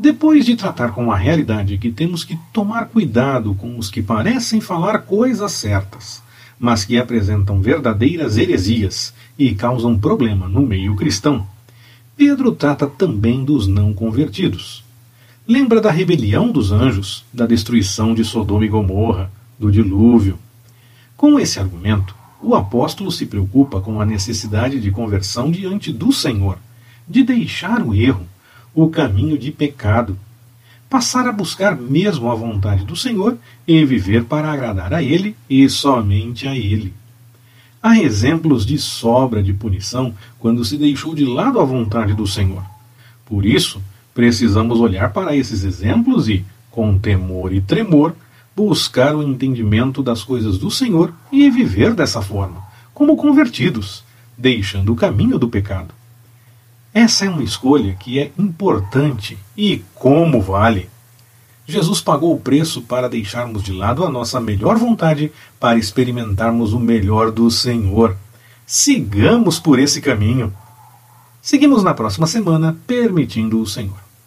Depois de tratar com a realidade que temos que tomar cuidado com os que parecem falar coisas certas, mas que apresentam verdadeiras heresias e causam problema no meio cristão, Pedro trata também dos não convertidos. Lembra da rebelião dos anjos, da destruição de Sodoma e Gomorra, do dilúvio. Com esse argumento, o apóstolo se preocupa com a necessidade de conversão diante do Senhor, de deixar o erro, o caminho de pecado, passar a buscar mesmo a vontade do Senhor e viver para agradar a Ele e somente a Ele. Há exemplos de sobra de punição quando se deixou de lado a vontade do Senhor. Por isso, precisamos olhar para esses exemplos e, com temor e tremor, buscar o entendimento das coisas do Senhor e viver dessa forma, como convertidos, deixando o caminho do pecado. Essa é uma escolha que é importante e como vale. Jesus pagou o preço para deixarmos de lado a nossa melhor vontade para experimentarmos o melhor do Senhor. Sigamos por esse caminho. Seguimos na próxima semana, permitindo o Senhor.